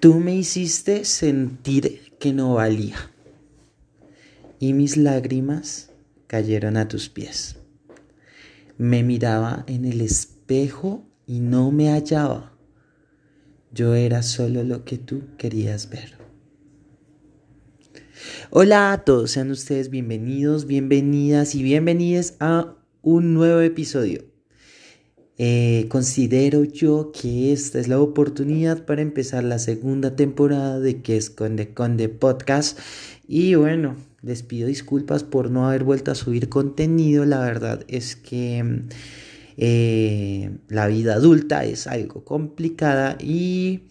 Tú me hiciste sentir que no valía y mis lágrimas cayeron a tus pies. Me miraba en el espejo y no me hallaba. Yo era solo lo que tú querías ver. Hola a todos, sean ustedes bienvenidos, bienvenidas y bienvenidas a un nuevo episodio. Eh, considero yo que esta es la oportunidad para empezar la segunda temporada de que es Conde Podcast. Y bueno, les pido disculpas por no haber vuelto a subir contenido. La verdad es que eh, la vida adulta es algo complicada y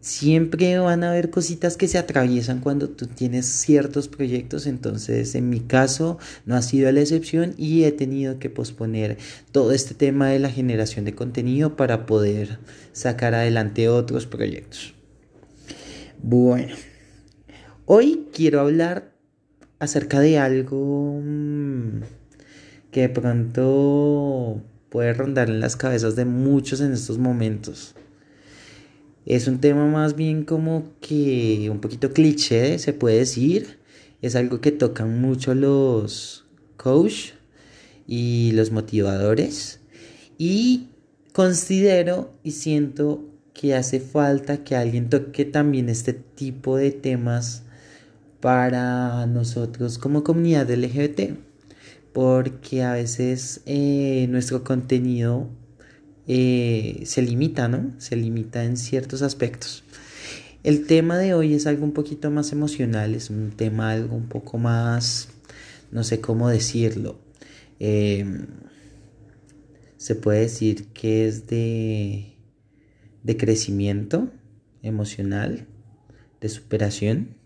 siempre van a haber cositas que se atraviesan cuando tú tienes ciertos proyectos, entonces en mi caso no ha sido la excepción y he tenido que posponer todo este tema de la generación de contenido para poder sacar adelante otros proyectos. Bueno, hoy quiero hablar acerca de algo mm, que de pronto puede rondar en las cabezas de muchos en estos momentos. Es un tema más bien como que un poquito cliché, se puede decir. Es algo que tocan mucho los coach y los motivadores. Y considero y siento que hace falta que alguien toque también este tipo de temas para nosotros como comunidad LGBT. Porque a veces eh, nuestro contenido eh, se limita, ¿no? Se limita en ciertos aspectos. El tema de hoy es algo un poquito más emocional, es un tema algo un poco más, no sé cómo decirlo. Em, se puede decir que es de, de crecimiento emocional, de superación.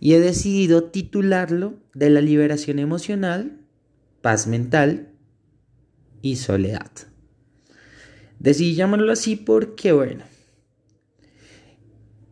Y he decidido titularlo de la liberación emocional, paz mental y soledad. Decidí llamarlo así porque, bueno,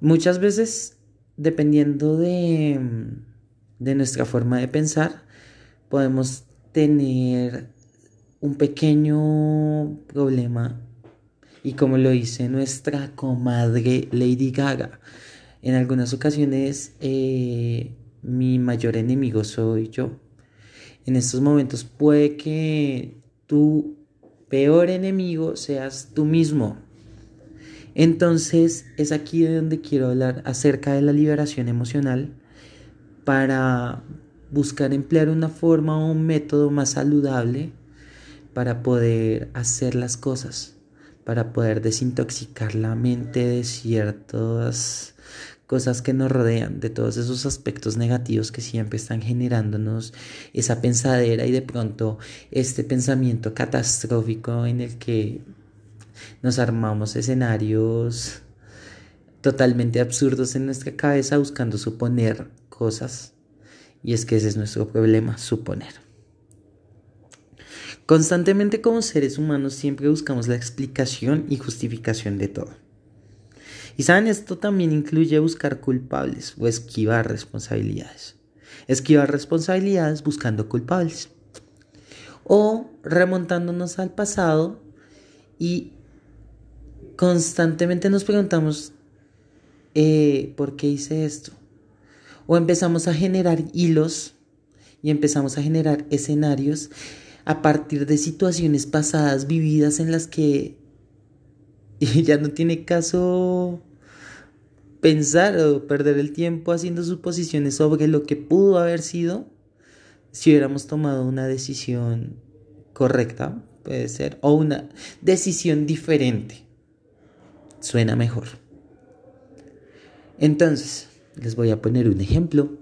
muchas veces, dependiendo de, de nuestra forma de pensar, podemos tener un pequeño problema y como lo dice nuestra comadre Lady Gaga, en algunas ocasiones eh, mi mayor enemigo soy yo. En estos momentos puede que tú peor enemigo seas tú mismo. Entonces es aquí de donde quiero hablar acerca de la liberación emocional para buscar emplear una forma o un método más saludable para poder hacer las cosas, para poder desintoxicar la mente de ciertas cosas que nos rodean, de todos esos aspectos negativos que siempre están generándonos esa pensadera y de pronto este pensamiento catastrófico en el que nos armamos escenarios totalmente absurdos en nuestra cabeza buscando suponer cosas. Y es que ese es nuestro problema, suponer. Constantemente como seres humanos siempre buscamos la explicación y justificación de todo. Y saben, esto también incluye buscar culpables o esquivar responsabilidades. Esquivar responsabilidades buscando culpables. O remontándonos al pasado y constantemente nos preguntamos, eh, ¿por qué hice esto? O empezamos a generar hilos y empezamos a generar escenarios a partir de situaciones pasadas vividas en las que y ya no tiene caso pensar o perder el tiempo haciendo suposiciones sobre lo que pudo haber sido si hubiéramos tomado una decisión correcta, puede ser, o una decisión diferente. Suena mejor. Entonces, les voy a poner un ejemplo.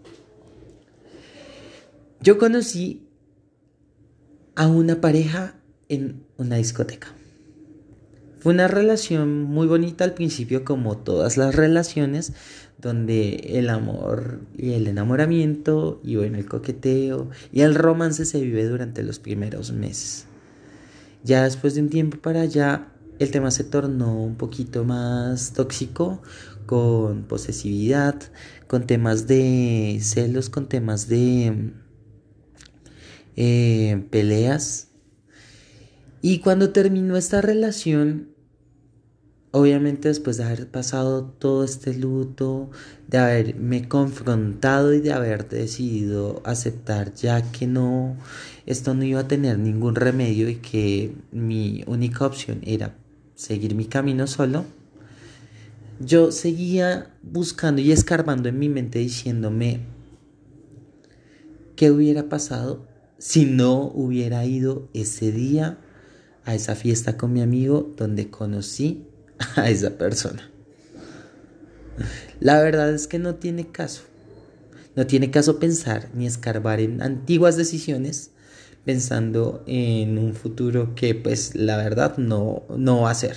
Yo conocí a una pareja en una discoteca. Fue una relación muy bonita al principio, como todas las relaciones, donde el amor y el enamoramiento y bueno, el coqueteo y el romance se vive durante los primeros meses. Ya después de un tiempo para allá, el tema se tornó un poquito más tóxico, con posesividad, con temas de celos, con temas de eh, peleas. Y cuando terminó esta relación, obviamente después de haber pasado todo este luto, de haberme confrontado y de haber decidido aceptar ya que no, esto no iba a tener ningún remedio y que mi única opción era seguir mi camino solo, yo seguía buscando y escarbando en mi mente diciéndome qué hubiera pasado si no hubiera ido ese día a esa fiesta con mi amigo donde conocí a esa persona. La verdad es que no tiene caso. No tiene caso pensar ni escarbar en antiguas decisiones pensando en un futuro que pues la verdad no, no va a ser.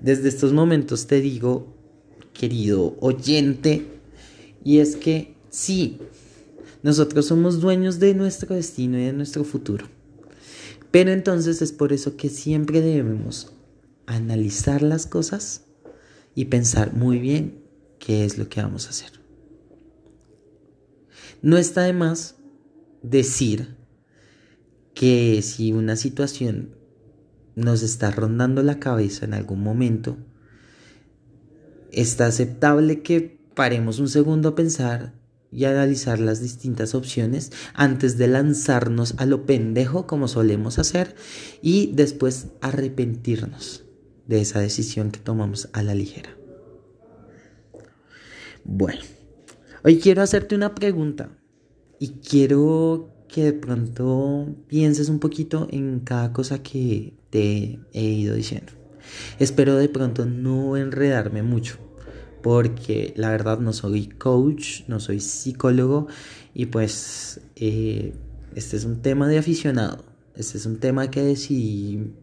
Desde estos momentos te digo, querido oyente, y es que sí, nosotros somos dueños de nuestro destino y de nuestro futuro. Pero entonces es por eso que siempre debemos analizar las cosas y pensar muy bien qué es lo que vamos a hacer. No está de más decir que si una situación nos está rondando la cabeza en algún momento, está aceptable que paremos un segundo a pensar y analizar las distintas opciones antes de lanzarnos a lo pendejo como solemos hacer y después arrepentirnos de esa decisión que tomamos a la ligera. Bueno, hoy quiero hacerte una pregunta y quiero que de pronto pienses un poquito en cada cosa que te he ido diciendo. Espero de pronto no enredarme mucho, porque la verdad no soy coach, no soy psicólogo y pues eh, este es un tema de aficionado, este es un tema que decidí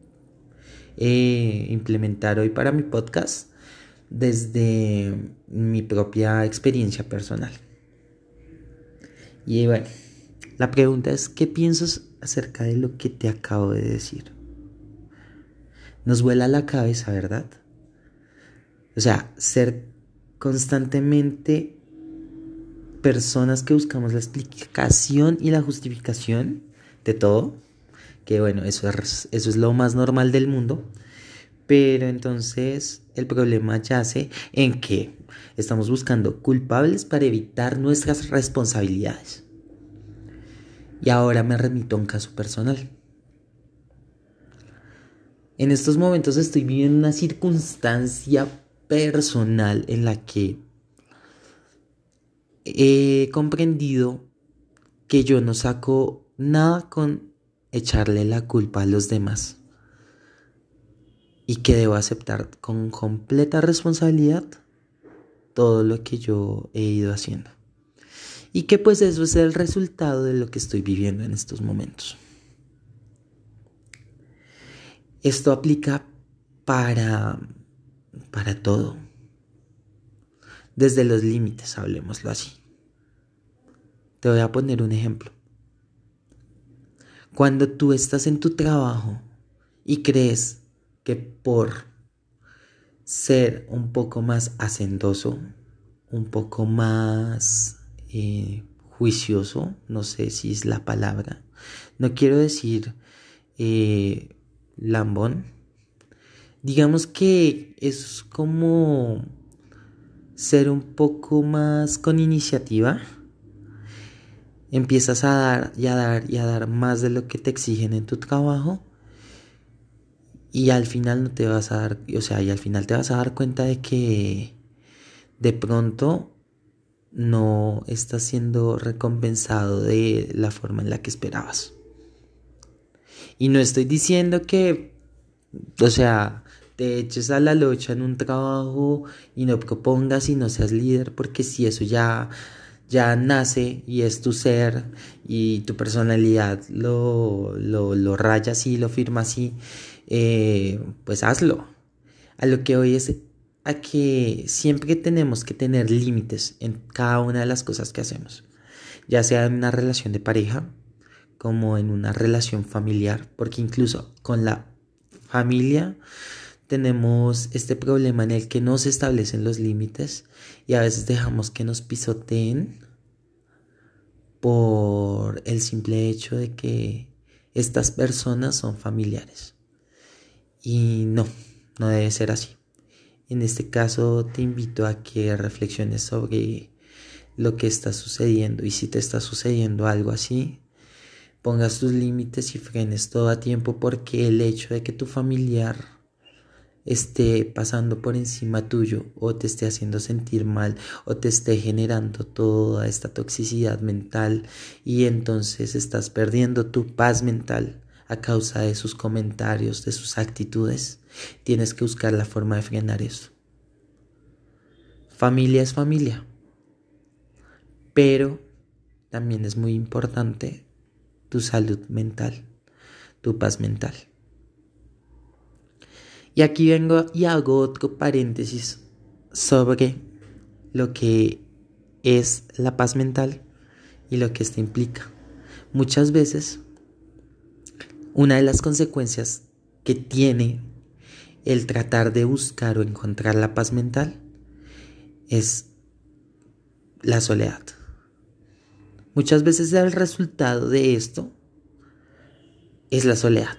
eh, implementar hoy para mi podcast desde mi propia experiencia personal. Y bueno, la pregunta es, ¿qué piensas acerca de lo que te acabo de decir? Nos vuela la cabeza, ¿verdad? O sea, ser constantemente personas que buscamos la explicación y la justificación de todo, que bueno, eso es, eso es lo más normal del mundo, pero entonces el problema yace en que estamos buscando culpables para evitar nuestras responsabilidades. Y ahora me remito a un caso personal. En estos momentos estoy viviendo una circunstancia personal en la que he comprendido que yo no saco nada con echarle la culpa a los demás y que debo aceptar con completa responsabilidad todo lo que yo he ido haciendo y que pues eso es el resultado de lo que estoy viviendo en estos momentos. Esto aplica para para todo. Desde los límites, hablemoslo así. Te voy a poner un ejemplo. Cuando tú estás en tu trabajo y crees que por ser un poco más hacendoso, un poco más eh, juicioso, no sé si es la palabra, no quiero decir eh, lambón, digamos que es como ser un poco más con iniciativa. Empiezas a dar y a dar y a dar más de lo que te exigen en tu trabajo. Y al final no te vas a dar, o sea, y al final te vas a dar cuenta de que de pronto no estás siendo recompensado de la forma en la que esperabas. Y no estoy diciendo que, o sea, te eches a la lucha en un trabajo y no propongas y no seas líder, porque si eso ya, ya nace y es tu ser y tu personalidad lo, lo, lo raya así, lo firma así, eh, pues hazlo. A lo que hoy es a que siempre tenemos que tener límites en cada una de las cosas que hacemos, ya sea en una relación de pareja como en una relación familiar, porque incluso con la familia tenemos este problema en el que no se establecen los límites y a veces dejamos que nos pisoteen por el simple hecho de que estas personas son familiares. Y no, no debe ser así. En este caso te invito a que reflexiones sobre lo que está sucediendo y si te está sucediendo algo así, pongas tus límites y frenes todo a tiempo porque el hecho de que tu familiar esté pasando por encima tuyo o te esté haciendo sentir mal o te esté generando toda esta toxicidad mental y entonces estás perdiendo tu paz mental a causa de sus comentarios, de sus actitudes, tienes que buscar la forma de frenar eso. Familia es familia, pero también es muy importante tu salud mental, tu paz mental. Y aquí vengo y hago otro paréntesis sobre lo que es la paz mental y lo que esto implica. Muchas veces, una de las consecuencias que tiene el tratar de buscar o encontrar la paz mental es la soledad. Muchas veces el resultado de esto es la soledad.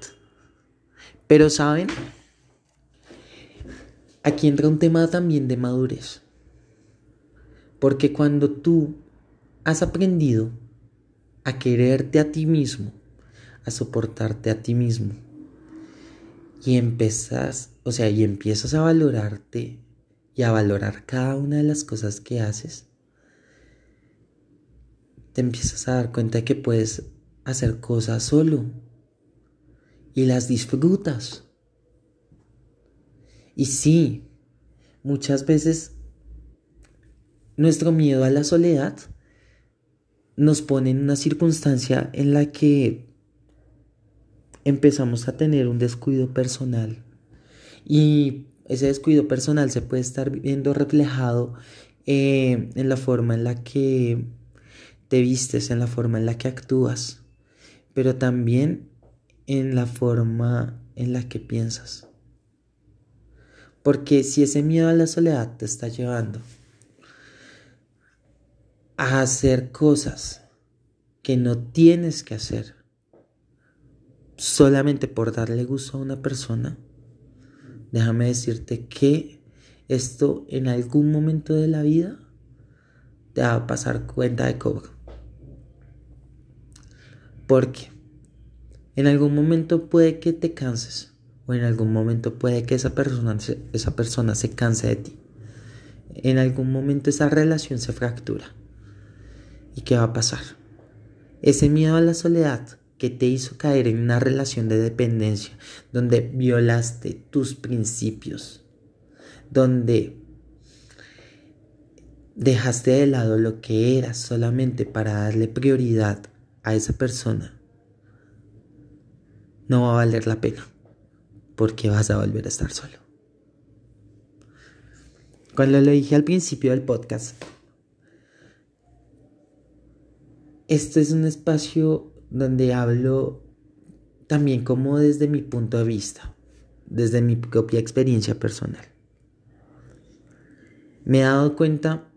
Pero saben, Aquí entra un tema también de madurez. Porque cuando tú has aprendido a quererte a ti mismo, a soportarte a ti mismo, y empezas, o sea, y empiezas a valorarte y a valorar cada una de las cosas que haces, te empiezas a dar cuenta de que puedes hacer cosas solo y las disfrutas. Y sí, muchas veces nuestro miedo a la soledad nos pone en una circunstancia en la que empezamos a tener un descuido personal. Y ese descuido personal se puede estar viendo reflejado eh, en la forma en la que te vistes, en la forma en la que actúas, pero también en la forma en la que piensas. Porque si ese miedo a la soledad te está llevando a hacer cosas que no tienes que hacer solamente por darle gusto a una persona, déjame decirte que esto en algún momento de la vida te va a pasar cuenta de cobro. Porque en algún momento puede que te canses o en algún momento puede que esa persona, esa persona se canse de ti. En algún momento esa relación se fractura. ¿Y qué va a pasar? Ese miedo a la soledad que te hizo caer en una relación de dependencia, donde violaste tus principios, donde dejaste de lado lo que eras solamente para darle prioridad a esa persona, no va a valer la pena porque vas a volver a estar solo. Cuando lo dije al principio del podcast, esto es un espacio donde hablo también como desde mi punto de vista, desde mi propia experiencia personal. Me he dado cuenta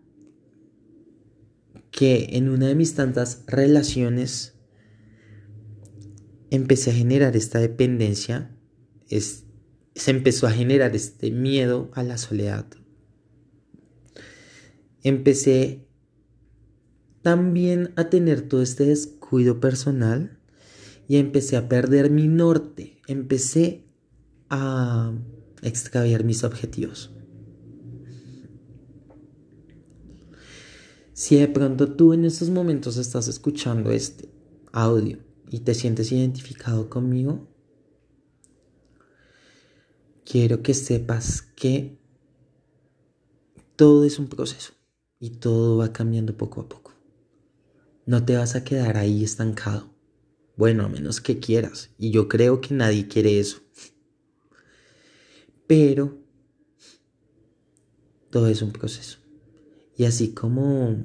que en una de mis tantas relaciones empecé a generar esta dependencia se empezó a generar este miedo a la soledad. Empecé también a tener todo este descuido personal y empecé a perder mi norte. Empecé a extraviar mis objetivos. Si de pronto tú en estos momentos estás escuchando este audio y te sientes identificado conmigo, quiero que sepas que todo es un proceso y todo va cambiando poco a poco. No te vas a quedar ahí estancado. Bueno, a menos que quieras. Y yo creo que nadie quiere eso. Pero todo es un proceso. Y así como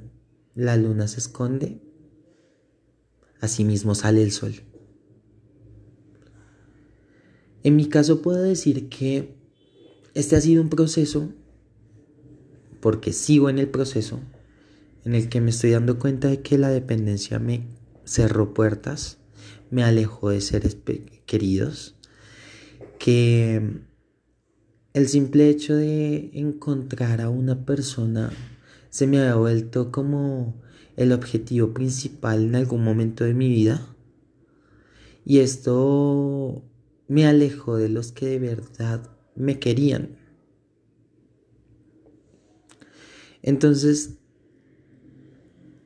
la luna se esconde, así mismo sale el sol. En mi caso puedo decir que este ha sido un proceso, porque sigo en el proceso, en el que me estoy dando cuenta de que la dependencia me cerró puertas, me alejó de seres queridos, que el simple hecho de encontrar a una persona se me había vuelto como el objetivo principal en algún momento de mi vida. Y esto me alejó de los que de verdad me querían. Entonces,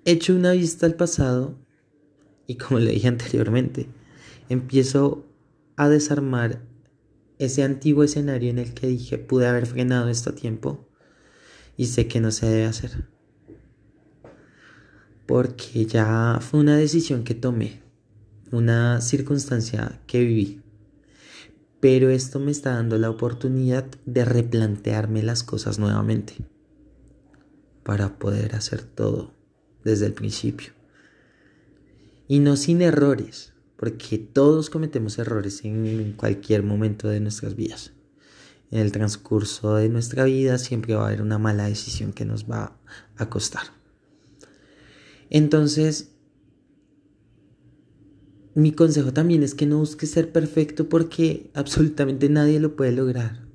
echo una vista al pasado y como le dije anteriormente, empiezo a desarmar ese antiguo escenario en el que dije pude haber frenado esto a tiempo y sé que no se debe hacer. Porque ya fue una decisión que tomé, una circunstancia que viví. Pero esto me está dando la oportunidad de replantearme las cosas nuevamente para poder hacer todo desde el principio. Y no sin errores, porque todos cometemos errores en cualquier momento de nuestras vidas. En el transcurso de nuestra vida siempre va a haber una mala decisión que nos va a costar. Entonces, mi consejo también es que no busques ser perfecto porque absolutamente nadie lo puede lograr.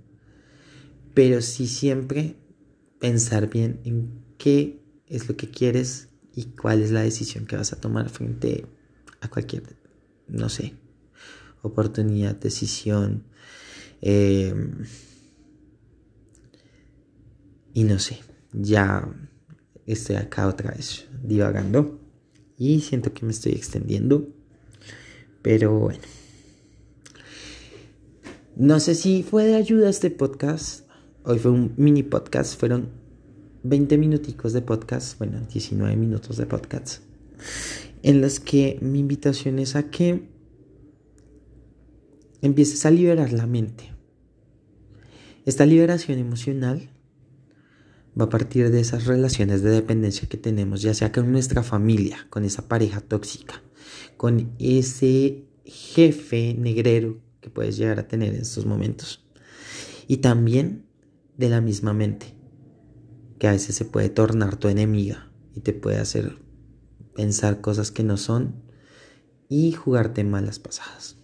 Pero sí siempre pensar bien en qué es lo que quieres y cuál es la decisión que vas a tomar frente a cualquier no sé, oportunidad, decisión. Em, y no sé, ya estoy acá otra vez divagando y siento que me estoy extendiendo. Pero bueno. No sé si fue de ayuda este podcast. Hoy fue un mini podcast. Fueron 20 minuticos de podcast. Bueno, 19 minutos de podcast en las que mi invitación es a que empieces a liberar la mente. Esta liberación emocional va a partir de esas relaciones de dependencia que tenemos, ya sea con nuestra familia, con esa pareja tóxica, con ese jefe negrero que puedes llegar a tener en estos momentos. Y también de la misma mente, que a veces se puede tornar tu enemiga y te puede hacer pensar cosas que no son y jugarte malas pasadas.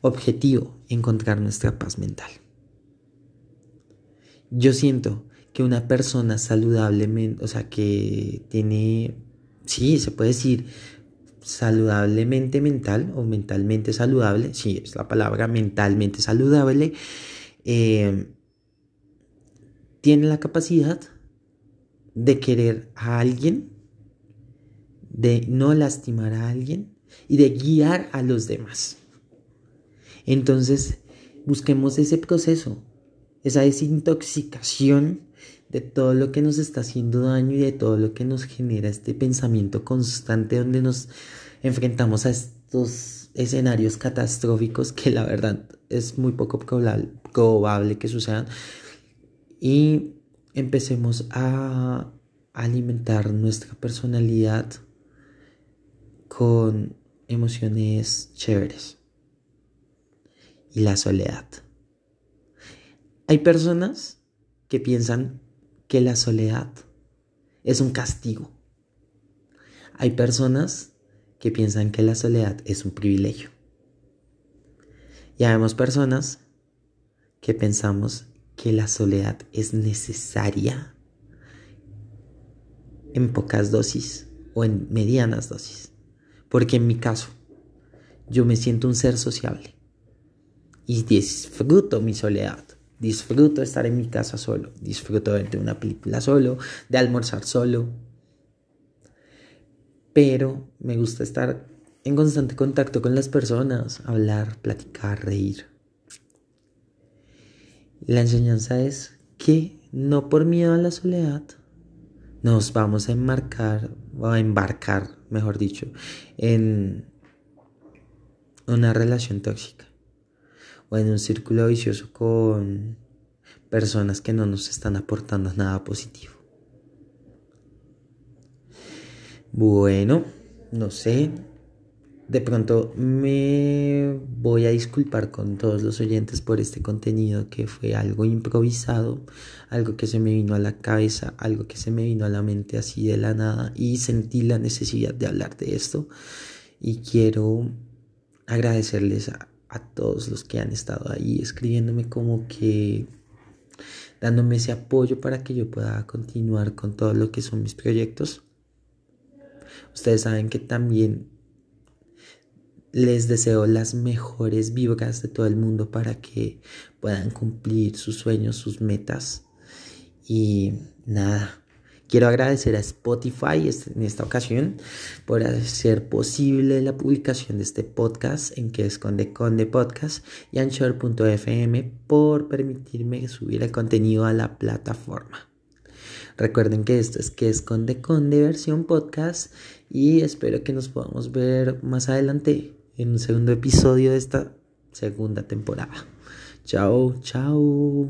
Objetivo, encontrar nuestra paz mental. Yo siento que una persona saludablemente, o sea, que tiene, sí, se puede decir saludablemente mental o mentalmente saludable, sí, es la palabra mentalmente saludable, eh, tiene la capacidad de querer a alguien de no lastimar a alguien y de guiar a los demás. Entonces, busquemos ese proceso, esa desintoxicación de todo lo que nos está haciendo daño y de todo lo que nos genera este pensamiento constante donde nos enfrentamos a estos escenarios catastróficos que la verdad es muy poco probable, que sucedan y empecemos a alimentar nuestra personalidad con emociones chéveres y la soledad. Hay personas que piensan que la soledad es un castigo. Hay personas que piensan que la soledad es un privilegio. Y hay personas que pensamos que la soledad es necesaria en pocas dosis o en medianas dosis. Porque en mi caso, yo me siento un ser sociable. Y disfruto mi soledad. Disfruto estar en mi casa solo. Disfruto de una película solo, de almorzar solo. Pero me gusta estar en constante contacto con las personas, hablar, platicar, reír. La enseñanza es que no por miedo a la soledad nos vamos a enmarcar o a embarcar, mejor dicho, en una relación tóxica o en un círculo vicioso con personas que no nos están aportando nada positivo. Bueno, no sé, de pronto me voy a disculpar con todos los oyentes por este contenido que fue algo improvisado, algo que se me vino a la cabeza, algo que se me vino a la mente así de la nada y sentí la necesidad de hablar de esto y quiero agradecerles a, a todos los que han estado ahí escribiéndome como que dándome ese apoyo para que yo pueda continuar con todo lo que son mis proyectos. Ustedes saben que también les deseo las mejores vibras de todo el mundo para que puedan cumplir sus sueños, sus metas. Y nada, quiero agradecer a Spotify en esta ocasión por hacer posible la publicación de este podcast en que es Conde Podcast y Anchor.fm por permitirme subir el contenido a la plataforma. Recuerden que esto es que es Conde versión podcast y espero que nos podamos ver más adelante en un segundo episodio de esta segunda temporada. Chao, chao.